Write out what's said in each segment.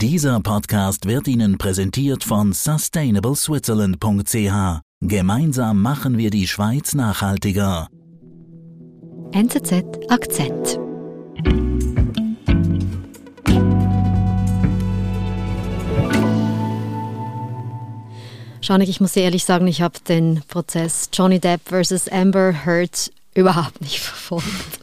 Dieser Podcast wird Ihnen präsentiert von sustainableswitzerland.ch. Gemeinsam machen wir die Schweiz nachhaltiger. NZZ Akzent. Janik, ich muss dir ehrlich sagen, ich habe den Prozess Johnny Depp versus Amber Heard überhaupt nicht verfolgt.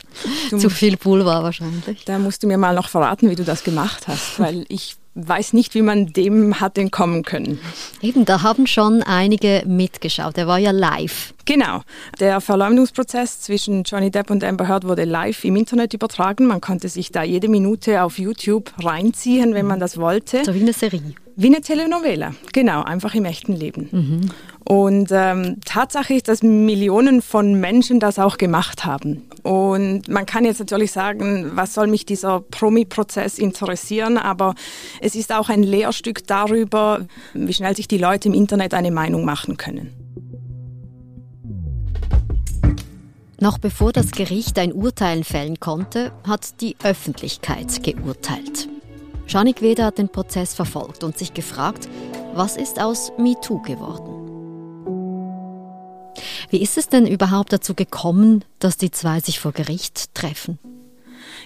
Du Zu viel Pulver wahrscheinlich. Da musst du mir mal noch verraten, wie du das gemacht hast, weil ich weiß nicht, wie man dem hat entkommen können. Eben, da haben schon einige mitgeschaut. Er war ja live. Genau. Der Verleumdungsprozess zwischen Johnny Depp und Amber Heard wurde live im Internet übertragen. Man konnte sich da jede Minute auf YouTube reinziehen, wenn man das wollte. So wie eine Serie. Wie eine Telenovela, genau, einfach im echten Leben. Mhm. Und ähm, Tatsache ist, dass Millionen von Menschen das auch gemacht haben. Und man kann jetzt natürlich sagen, was soll mich dieser Promi-Prozess interessieren, aber es ist auch ein Lehrstück darüber, wie schnell sich die Leute im Internet eine Meinung machen können. Noch bevor das Gericht ein Urteil fällen konnte, hat die Öffentlichkeit geurteilt. Janik Weder hat den Prozess verfolgt und sich gefragt, was ist aus MeToo geworden? Wie ist es denn überhaupt dazu gekommen, dass die zwei sich vor Gericht treffen?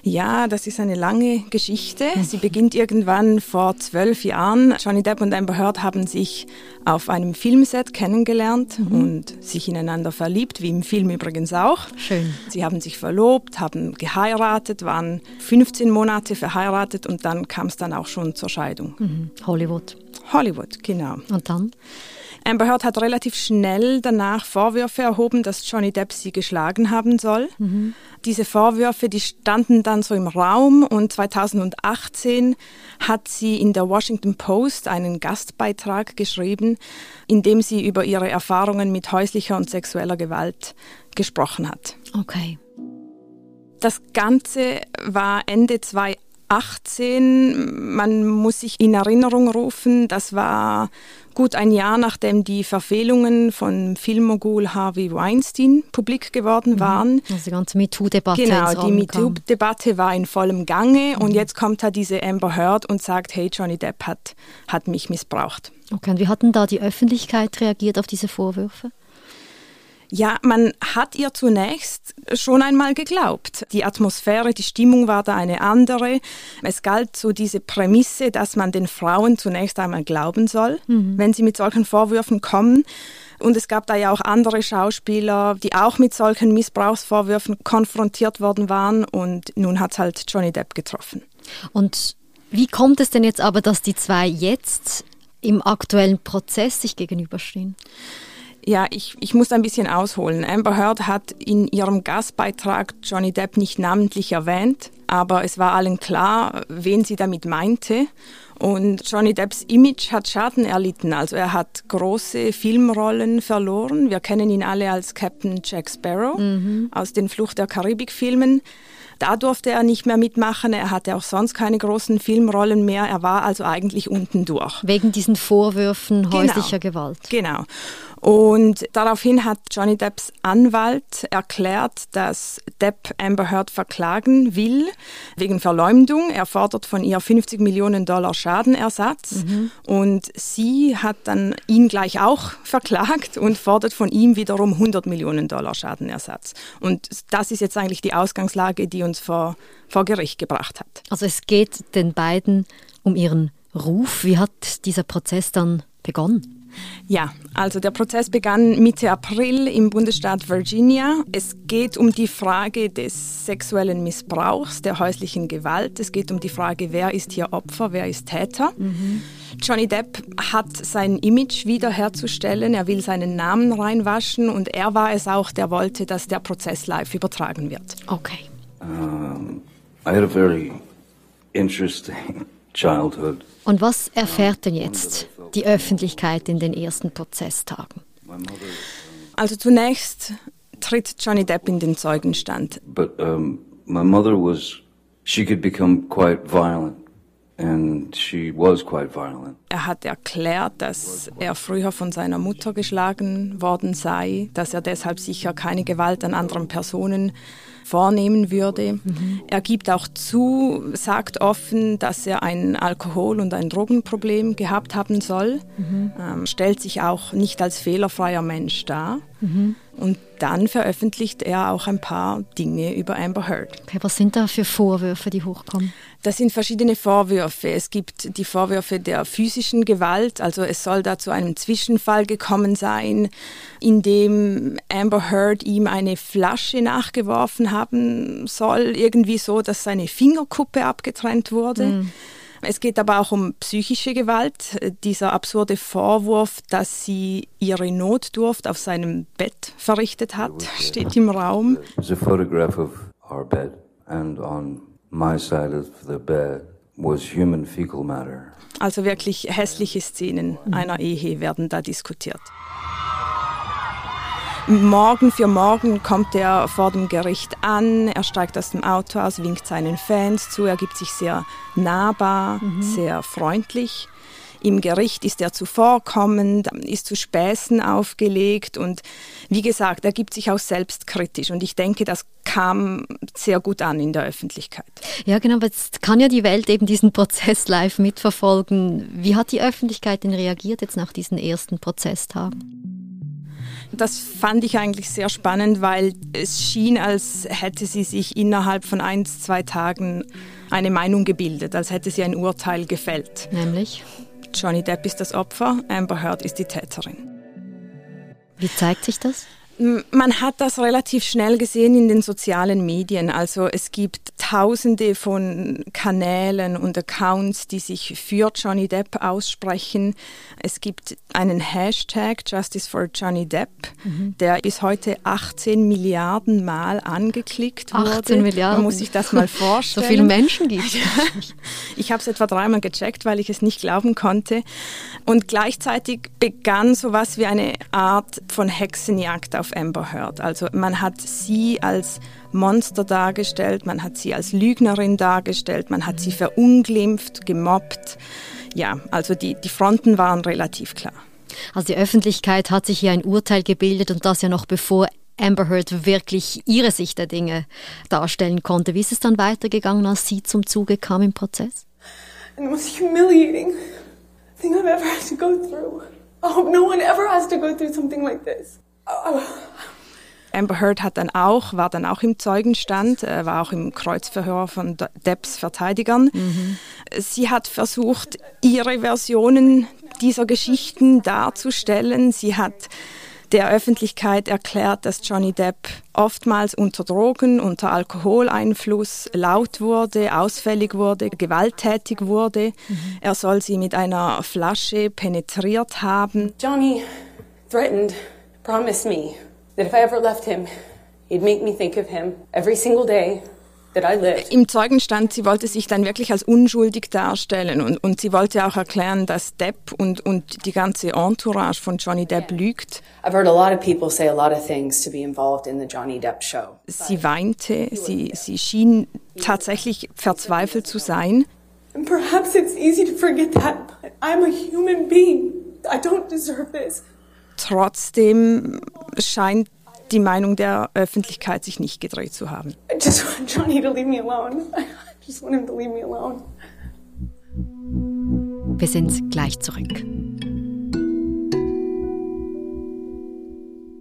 Ja, das ist eine lange Geschichte. Sie beginnt irgendwann vor zwölf Jahren. Johnny Depp und Amber Heard haben sich auf einem Filmset kennengelernt mhm. und sich ineinander verliebt, wie im Film übrigens auch. Schön. Sie haben sich verlobt, haben geheiratet, waren 15 Monate verheiratet und dann kam es dann auch schon zur Scheidung. Mhm. Hollywood. Hollywood, genau. Und dann? Amber Heard hat relativ schnell danach Vorwürfe erhoben, dass Johnny Depp sie geschlagen haben soll. Mhm. Diese Vorwürfe, die standen dann so im Raum und 2018 hat sie in der Washington Post einen Gastbeitrag geschrieben, in dem sie über ihre Erfahrungen mit häuslicher und sexueller Gewalt gesprochen hat. Okay. Das Ganze war Ende 2018. Man muss sich in Erinnerung rufen, das war gut ein Jahr nachdem die Verfehlungen von Filmmogul Harvey Weinstein publik geworden mhm. waren. Also die ganze MeToo-Debatte. Genau, die MeToo-Debatte war in vollem Gange mhm. und jetzt kommt da diese Amber Heard und sagt, hey, Johnny Depp hat, hat mich missbraucht. Okay, und wie hat denn da die Öffentlichkeit reagiert auf diese Vorwürfe? Ja, man hat ihr zunächst schon einmal geglaubt. Die Atmosphäre, die Stimmung war da eine andere. Es galt so diese Prämisse, dass man den Frauen zunächst einmal glauben soll, mhm. wenn sie mit solchen Vorwürfen kommen. Und es gab da ja auch andere Schauspieler, die auch mit solchen Missbrauchsvorwürfen konfrontiert worden waren. Und nun hat es halt Johnny Depp getroffen. Und wie kommt es denn jetzt aber, dass die zwei jetzt im aktuellen Prozess sich gegenüberstehen? Ja, ich, ich muss ein bisschen ausholen. Amber Heard hat in ihrem Gastbeitrag Johnny Depp nicht namentlich erwähnt, aber es war allen klar, wen sie damit meinte. Und Johnny Depps Image hat Schaden erlitten. Also er hat große Filmrollen verloren. Wir kennen ihn alle als Captain Jack Sparrow mhm. aus den Flucht der Karibik-Filmen. Da durfte er nicht mehr mitmachen. Er hatte auch sonst keine großen Filmrollen mehr. Er war also eigentlich unten durch. Wegen diesen Vorwürfen häuslicher genau. Gewalt. Genau. Und daraufhin hat Johnny Depps Anwalt erklärt, dass Depp Amber Heard verklagen will wegen Verleumdung. Er fordert von ihr 50 Millionen Dollar Schadenersatz. Mhm. Und sie hat dann ihn gleich auch verklagt und fordert von ihm wiederum 100 Millionen Dollar Schadenersatz. Und das ist jetzt eigentlich die Ausgangslage, die uns vor, vor Gericht gebracht hat. Also es geht den beiden um ihren Ruf. Wie hat dieser Prozess dann begonnen? Ja, also der Prozess begann Mitte April im Bundesstaat Virginia. Es geht um die Frage des sexuellen Missbrauchs, der häuslichen Gewalt. Es geht um die Frage, wer ist hier Opfer, wer ist Täter. Mhm. Johnny Depp hat sein Image wiederherzustellen, er will seinen Namen reinwaschen und er war es auch, der wollte, dass der Prozess live übertragen wird. Okay. Um, I had a very interesting childhood. Und was erfährt denn jetzt die Öffentlichkeit in den ersten Prozesstagen? Also zunächst tritt Johnny Depp in den Zeugenstand. But um, my mother was, she could become quite violent And she was quite violent. Er hat erklärt, dass er früher von seiner Mutter geschlagen worden sei, dass er deshalb sicher keine Gewalt an anderen Personen vornehmen würde. Mhm. Er gibt auch zu, sagt offen, dass er ein Alkohol- und ein Drogenproblem gehabt haben soll, mhm. ähm, stellt sich auch nicht als fehlerfreier Mensch dar. Mhm. Und dann veröffentlicht er auch ein paar Dinge über Amber Heard. Okay, was sind da für Vorwürfe, die hochkommen? Das sind verschiedene Vorwürfe. Es gibt die Vorwürfe der physischen Gewalt, also es soll da zu einem Zwischenfall gekommen sein, in dem Amber Heard ihm eine Flasche nachgeworfen haben soll, irgendwie so, dass seine Fingerkuppe abgetrennt wurde. Mhm. Es geht aber auch um psychische Gewalt. Dieser absurde Vorwurf, dass sie ihre Notdurft auf seinem Bett verrichtet hat, steht im Raum. There's a photograph of our bed and on my side of the bed was human fecal matter. Also wirklich hässliche Szenen einer Ehe werden da diskutiert. Morgen für morgen kommt er vor dem Gericht an, er steigt aus dem Auto aus, winkt seinen Fans zu, er gibt sich sehr nahbar, mhm. sehr freundlich. Im Gericht ist er zuvorkommend, ist zu Späßen aufgelegt und wie gesagt, er gibt sich auch selbstkritisch und ich denke, das kam sehr gut an in der Öffentlichkeit. Ja, genau, aber jetzt kann ja die Welt eben diesen Prozess live mitverfolgen. Wie hat die Öffentlichkeit denn reagiert jetzt nach diesen ersten Prozesstagen? Das fand ich eigentlich sehr spannend, weil es schien, als hätte sie sich innerhalb von ein, zwei Tagen eine Meinung gebildet, als hätte sie ein Urteil gefällt. Nämlich? Johnny Depp ist das Opfer, Amber Heard ist die Täterin. Wie zeigt sich das? Man hat das relativ schnell gesehen in den sozialen Medien. Also es gibt tausende von Kanälen und Accounts, die sich für Johnny Depp aussprechen. Es gibt einen Hashtag Justice for Johnny Depp, mhm. der bis heute 18 Milliarden Mal angeklickt 18 wurde. 18 Milliarden. Man muss sich das mal vorstellen. so viele Menschen gibt es. ich habe es etwa dreimal gecheckt, weil ich es nicht glauben konnte. Und gleichzeitig begann sowas wie eine Art von Hexenjagd auf Amber Heard. Also man hat sie als Monster dargestellt, man hat sie als Lügnerin dargestellt, man hat sie verunglimpft, gemobbt. Ja, also die, die Fronten waren relativ klar. Also die Öffentlichkeit hat sich hier ein Urteil gebildet und das ja noch bevor Amber Heard wirklich ihre Sicht der Dinge darstellen konnte. Wie ist es dann weitergegangen, als sie zum Zuge kam im Prozess? And it was humiliating thing I've ever had to go through. I hope no one ever has to go through something like this. Amber Heard hat dann auch, war dann auch im Zeugenstand, äh, war auch im Kreuzverhör von Depps Verteidigern. Mhm. Sie hat versucht, ihre Versionen dieser Geschichten darzustellen. Sie hat der Öffentlichkeit erklärt, dass Johnny Depp oftmals unter Drogen, unter Alkoholeinfluss laut wurde, ausfällig wurde, gewalttätig wurde. Mhm. Er soll sie mit einer Flasche penetriert haben. Johnny threatened, promised me that if I ever left him, he'd make me think of him every single day im Zeugenstand, sie wollte sich dann wirklich als unschuldig darstellen und, und sie wollte auch erklären, dass Depp und, und die ganze Entourage von Johnny Depp lügt. Sie weinte, sie, sie schien tatsächlich verzweifelt zu sein. And perhaps it's easy to forget that, but I'm a human being. I don't deserve this. Trotzdem scheint die Meinung der Öffentlichkeit sich nicht gedreht zu haben. I just want Johnny to leave me alone. I just want him to leave me alone. Wir sind gleich zurück.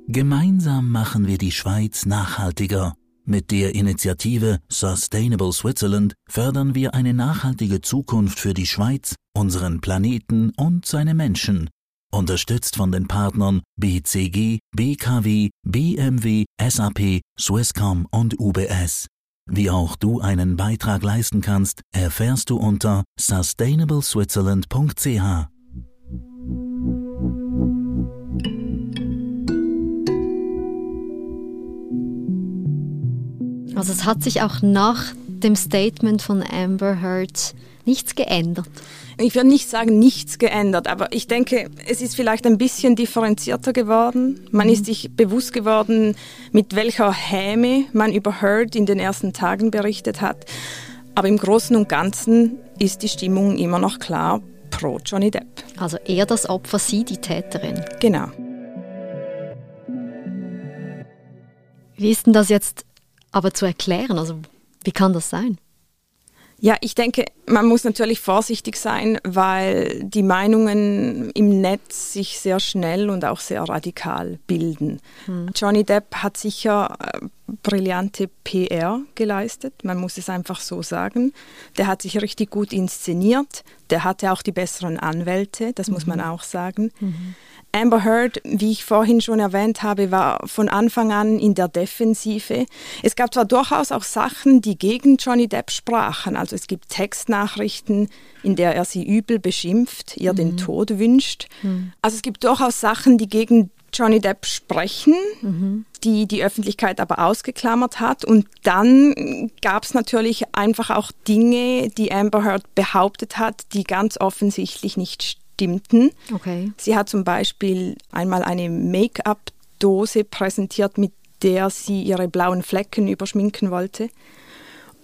Gemeinsam machen wir die Schweiz nachhaltiger. Mit der Initiative Sustainable Switzerland fördern wir eine nachhaltige Zukunft für die Schweiz, unseren Planeten und seine Menschen Unterstützt von den Partnern BCG, BKW, BMW, SAP, Swisscom und UBS. Wie auch du einen Beitrag leisten kannst, erfährst du unter sustainableswitzerland.ch. Also es hat sich auch nach dem Statement von Amber Heard nichts geändert. Ich würde nicht sagen, nichts geändert, aber ich denke, es ist vielleicht ein bisschen differenzierter geworden. Man ist sich bewusst geworden, mit welcher Häme man über Heard in den ersten Tagen berichtet hat. Aber im Großen und Ganzen ist die Stimmung immer noch klar pro Johnny Depp. Also er das Opfer, sie die Täterin. Genau. Wie ist denn das jetzt aber zu erklären? Also wie kann das sein? Ja, ich denke, man muss natürlich vorsichtig sein, weil die Meinungen im Netz sich sehr schnell und auch sehr radikal bilden. Hm. Johnny Depp hat sicher äh, brillante PR geleistet, man muss es einfach so sagen. Der hat sich richtig gut inszeniert, der hatte auch die besseren Anwälte, das mhm. muss man mhm. auch sagen. Mhm. Amber Heard, wie ich vorhin schon erwähnt habe, war von Anfang an in der Defensive. Es gab zwar durchaus auch Sachen, die gegen Johnny Depp sprachen. Also es gibt Textnachrichten, in der er sie übel beschimpft, ihr mhm. den Tod wünscht. Mhm. Also es gibt durchaus Sachen, die gegen Johnny Depp sprechen, mhm. die die Öffentlichkeit aber ausgeklammert hat. Und dann gab es natürlich einfach auch Dinge, die Amber Heard behauptet hat, die ganz offensichtlich nicht stimmen stimmten. Okay. Sie hat zum Beispiel einmal eine Make-up-Dose präsentiert, mit der sie ihre blauen Flecken überschminken wollte.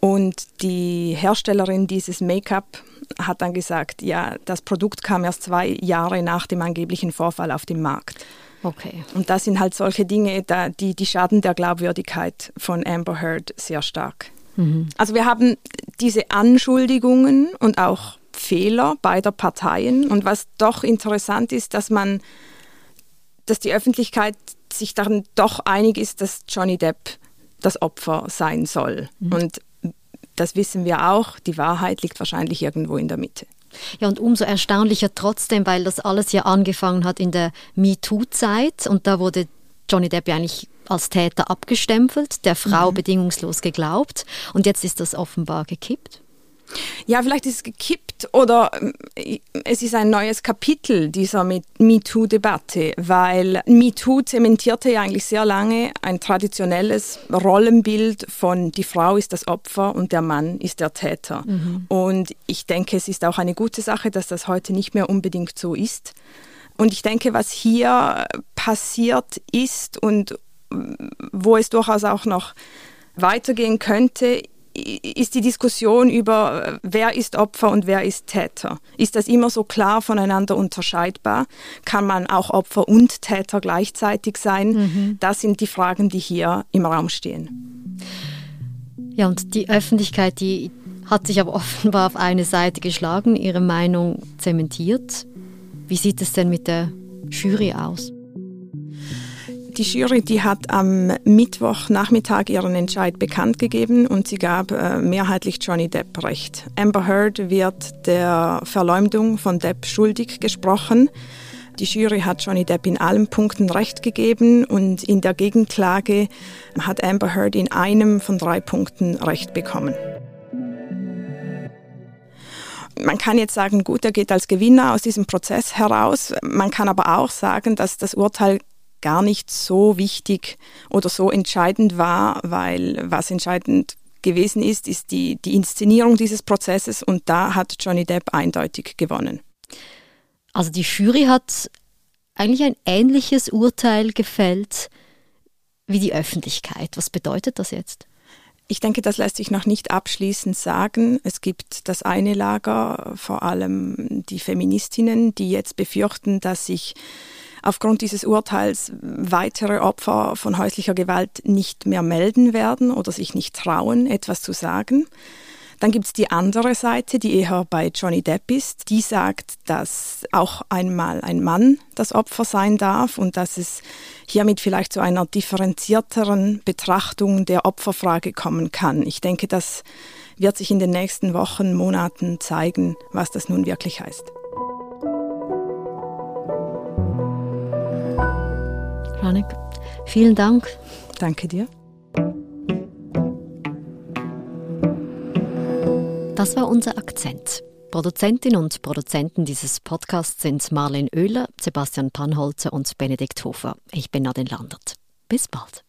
Und die Herstellerin dieses Make-up hat dann gesagt, ja, das Produkt kam erst zwei Jahre nach dem angeblichen Vorfall auf den Markt. Okay. Und das sind halt solche Dinge, die, die schaden der Glaubwürdigkeit von Amber Heard sehr stark. Mhm. Also wir haben diese Anschuldigungen und auch Fehler beider Parteien. Und was doch interessant ist, dass man, dass die Öffentlichkeit sich darin doch einig ist, dass Johnny Depp das Opfer sein soll. Mhm. Und das wissen wir auch, die Wahrheit liegt wahrscheinlich irgendwo in der Mitte. Ja, und umso erstaunlicher trotzdem, weil das alles ja angefangen hat in der MeToo-Zeit und da wurde Johnny Depp ja eigentlich als Täter abgestempelt, der Frau mhm. bedingungslos geglaubt und jetzt ist das offenbar gekippt. Ja, vielleicht ist es gekippt oder äh, es ist ein neues Kapitel dieser MeToo-Debatte, weil MeToo zementierte ja eigentlich sehr lange ein traditionelles Rollenbild von die Frau ist das Opfer und der Mann ist der Täter. Mhm. Und ich denke, es ist auch eine gute Sache, dass das heute nicht mehr unbedingt so ist. Und ich denke, was hier passiert ist und wo es durchaus auch noch weitergehen könnte, ist die Diskussion über, wer ist Opfer und wer ist Täter. Ist das immer so klar voneinander unterscheidbar? Kann man auch Opfer und Täter gleichzeitig sein? Mhm. Das sind die Fragen, die hier im Raum stehen. Ja, und die Öffentlichkeit, die hat sich aber offenbar auf eine Seite geschlagen, ihre Meinung zementiert. Wie sieht es denn mit der Jury aus? Die Jury, die hat am Mittwochnachmittag ihren Entscheid bekannt gegeben und sie gab äh, mehrheitlich Johnny Depp recht. Amber Heard wird der Verleumdung von Depp schuldig gesprochen. Die Jury hat Johnny Depp in allen Punkten recht gegeben und in der Gegenklage hat Amber Heard in einem von drei Punkten recht bekommen. Man kann jetzt sagen, gut, er geht als Gewinner aus diesem Prozess heraus. Man kann aber auch sagen, dass das Urteil gar nicht so wichtig oder so entscheidend war, weil was entscheidend gewesen ist, ist die, die Inszenierung dieses Prozesses und da hat Johnny Depp eindeutig gewonnen. Also die Jury hat eigentlich ein ähnliches Urteil gefällt wie die Öffentlichkeit. Was bedeutet das jetzt? Ich denke, das lässt sich noch nicht abschließend sagen. Es gibt das eine Lager, vor allem die Feministinnen, die jetzt befürchten, dass sich aufgrund dieses Urteils weitere Opfer von häuslicher Gewalt nicht mehr melden werden oder sich nicht trauen, etwas zu sagen. Dann gibt es die andere Seite, die eher bei Johnny Depp ist. Die sagt, dass auch einmal ein Mann das Opfer sein darf und dass es hiermit vielleicht zu einer differenzierteren Betrachtung der Opferfrage kommen kann. Ich denke, das wird sich in den nächsten Wochen, Monaten zeigen, was das nun wirklich heißt. Janik, vielen Dank. Danke dir. Das war unser Akzent. Produzentin und Produzenten dieses Podcasts sind Marlene Oehler, Sebastian Panholzer und Benedikt Hofer. Ich bin Nadine Landert. Bis bald.